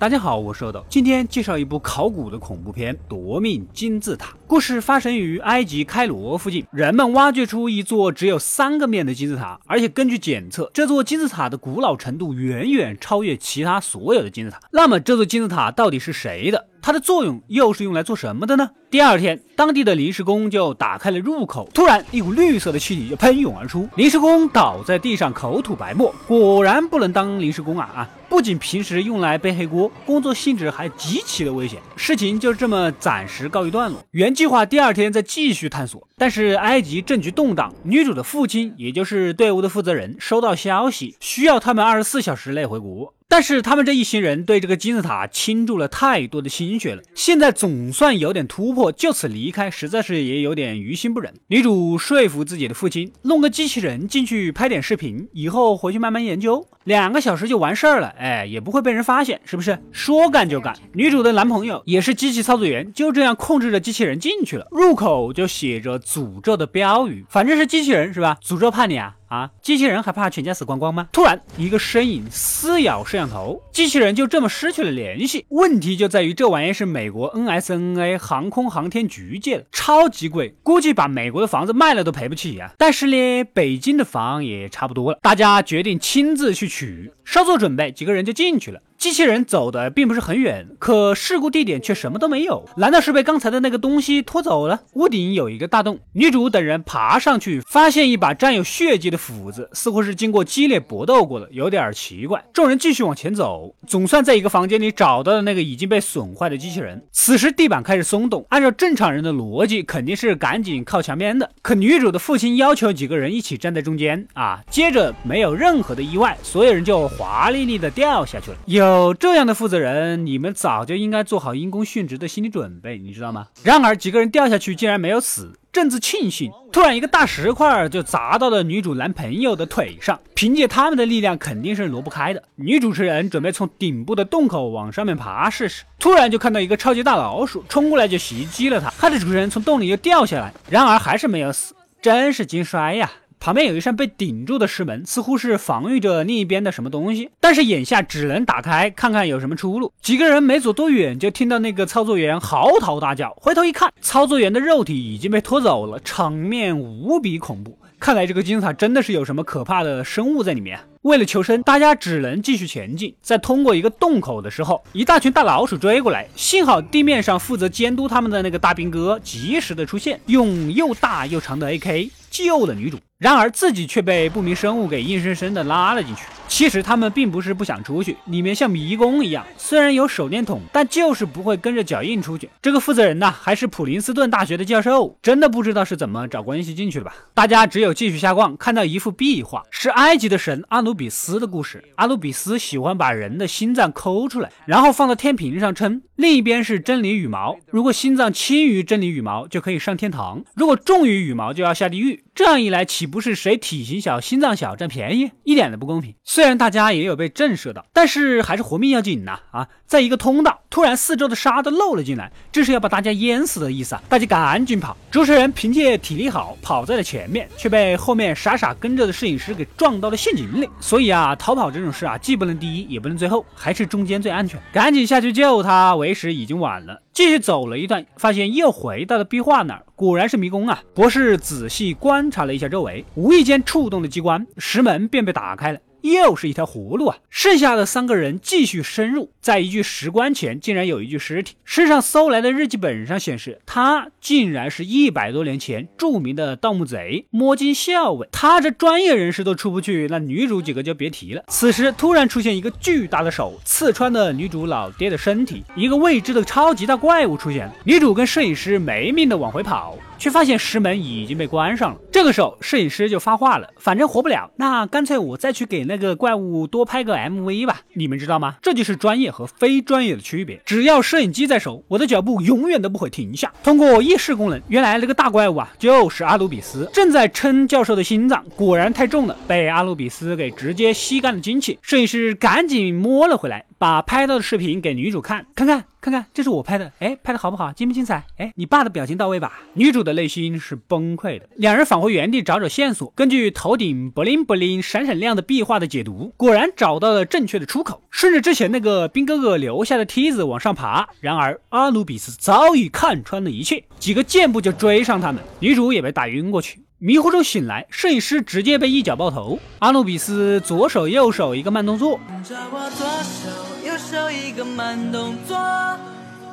大家好，我是豆豆，今天介绍一部考古的恐怖片《夺命金字塔》。故事发生于埃及开罗附近，人们挖掘出一座只有三个面的金字塔，而且根据检测，这座金字塔的古老程度远远超越其他所有的金字塔。那么，这座金字塔到底是谁的？它的作用又是用来做什么的呢？第二天，当地的临时工就打开了入口，突然一股绿色的气体就喷涌而出，临时工倒在地上，口吐白沫。果然不能当临时工啊啊！不仅平时用来背黑锅，工作性质还极其的危险。事情就这么暂时告一段落。原计划第二天再继续探索，但是埃及政局动荡，女主的父亲，也就是队伍的负责人，收到消息，需要他们二十四小时内回国。但是他们这一行人对这个金字塔倾注了太多的心血了，现在总算有点突破，就此离开，实在是也有点于心不忍。女主说服自己的父亲，弄个机器人进去拍点视频，以后回去慢慢研究，两个小时就完事儿了，哎，也不会被人发现，是不是？说干就干。女主的男朋友也是机器操作员，就这样控制着机器人进去了，入口就写着诅咒的标语，反正是机器人是吧？诅咒怕你啊！啊！机器人还怕全家死光光吗？突然，一个身影撕咬摄像头，机器人就这么失去了联系。问题就在于这玩意是美国 NSNA 航空航天局借的，超级贵，估计把美国的房子卖了都赔不起呀。但是呢，北京的房也差不多了，大家决定亲自去取。稍作准备，几个人就进去了。机器人走的并不是很远，可事故地点却什么都没有。难道是被刚才的那个东西拖走了？屋顶有一个大洞，女主等人爬上去，发现一把沾有血迹的斧子，似乎是经过激烈搏斗过的，有点奇怪。众人继续往前走，总算在一个房间里找到了那个已经被损坏的机器人。此时地板开始松动，按照正常人的逻辑，肯定是赶紧靠墙边的。可女主的父亲要求几个人一起站在中间啊，接着没有任何的意外，所有人就华丽丽的掉下去了。有。有这样的负责人，你们早就应该做好因公殉职的心理准备，你知道吗？然而几个人掉下去竟然没有死，正自庆幸，突然一个大石块就砸到了女主男朋友的腿上，凭借他们的力量肯定是挪不开的。女主持人准备从顶部的洞口往上面爬试试，突然就看到一个超级大老鼠冲过来就袭击了她，害得主持人从洞里又掉下来，然而还是没有死，真是惊衰呀！旁边有一扇被顶住的石门，似乎是防御着另一边的什么东西，但是眼下只能打开看看有什么出路。几个人没走多远，就听到那个操作员嚎啕大叫，回头一看，操作员的肉体已经被拖走了，场面无比恐怖。看来这个金字塔真的是有什么可怕的生物在里面。为了求生，大家只能继续前进。在通过一个洞口的时候，一大群大老鼠追过来，幸好地面上负责监督他们的那个大兵哥及时的出现，用又大又长的 AK 救了女主。然而自己却被不明生物给硬生生的拉了进去。其实他们并不是不想出去，里面像迷宫一样，虽然有手电筒，但就是不会跟着脚印出去。这个负责人呢，还是普林斯顿大学的教授，真的不知道是怎么找关系进去的吧？大家只有继续瞎逛，看到一幅壁画，是埃及的神阿努比斯的故事。阿努比斯喜欢把人的心脏抠出来，然后放到天平上称，另一边是真理羽毛。如果心脏轻于真理羽毛，就可以上天堂；如果重于羽毛，就要下地狱。这样一来，岂不是谁体型小、心脏小占便宜？一点都不公平。虽然大家也有被震慑到，但是还是活命要紧呐！啊，在一个通道，突然四周的沙都漏了进来，这是要把大家淹死的意思啊！大家赶紧跑。主持人凭借体力好，跑在了前面，却被后面傻傻跟着的摄影师给撞到了陷阱里。所以啊，逃跑这种事啊，既不能第一，也不能最后，还是中间最安全。赶紧下去救他，为时已经晚了。继续走了一段，发现又回到了壁画那儿，果然是迷宫啊！博士仔细观察了一下周围，无意间触动了机关，石门便被打开了。又是一条活路啊！剩下的三个人继续深入，在一具石棺前，竟然有一具尸体。身上搜来的日记本上显示，他竟然是一百多年前著名的盗墓贼摸金校尉。他这专业人士都出不去，那女主几个就别提了。此时突然出现一个巨大的手，刺穿了女主老爹的身体。一个未知的超级大怪物出现了，女主跟摄影师没命的往回跑。却发现石门已经被关上了。这个时候，摄影师就发话了：“反正活不了，那干脆我再去给那个怪物多拍个 MV 吧。”你们知道吗？这就是专业和非专业的区别。只要摄影机在手，我的脚步永远都不会停下。通过夜视功能，原来那个大怪物啊，就是阿努比斯，正在称教授的心脏。果然太重了，被阿努比斯给直接吸干了精气。摄影师赶紧摸了回来。把拍到的视频给女主看，看看看看，这是我拍的，哎，拍的好不好，精不精彩？哎，你爸的表情到位吧？女主的内心是崩溃的。两人返回原地找找线索，根据头顶不灵不灵、闪闪亮的壁画的解读，果然找到了正确的出口，顺着之前那个兵哥哥留下的梯子往上爬。然而阿努比斯早已看穿了一切，几个箭步就追上他们，女主也被打晕过去。迷糊中醒来，摄影师直接被一脚爆头。阿努比斯左手右手一个慢动作，着我左手手一个慢动作，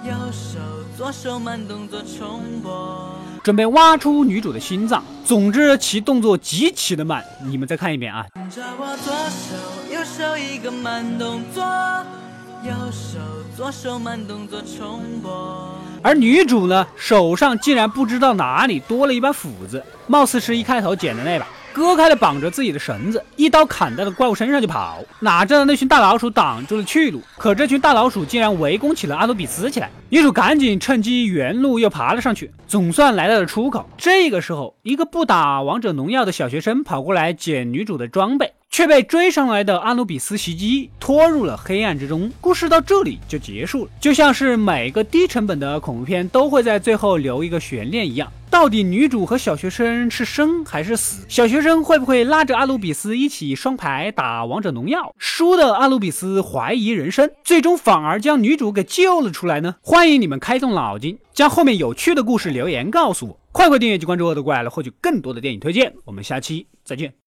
右手左手慢动作重播，准备挖出女主的心脏。总之，其动作极其的慢。你们再看一遍啊！着我左手右手一个慢动作，右手左手慢动作重播。而女主呢，手上竟然不知道哪里多了一把斧子，貌似是一开头捡的那把，割开了绑着自己的绳子，一刀砍在了怪物身上就跑。哪知道那群大老鼠挡住了去路，可这群大老鼠竟然围攻起了阿努比斯起来。女主赶紧趁机原路又爬了上去，总算来到了出口。这个时候，一个不打王者荣耀的小学生跑过来捡女主的装备。却被追上来的阿努比斯袭击，拖入了黑暗之中。故事到这里就结束了，就像是每个低成本的恐怖片都会在最后留一个悬念一样。到底女主和小学生是生还是死？小学生会不会拉着阿努比斯一起双排打王者荣耀？输的阿努比斯怀疑人生，最终反而将女主给救了出来呢？欢迎你们开动脑筋，将后面有趣的故事留言告诉我。快快订阅及关注我的怪了，获取更多的电影推荐。我们下期再见。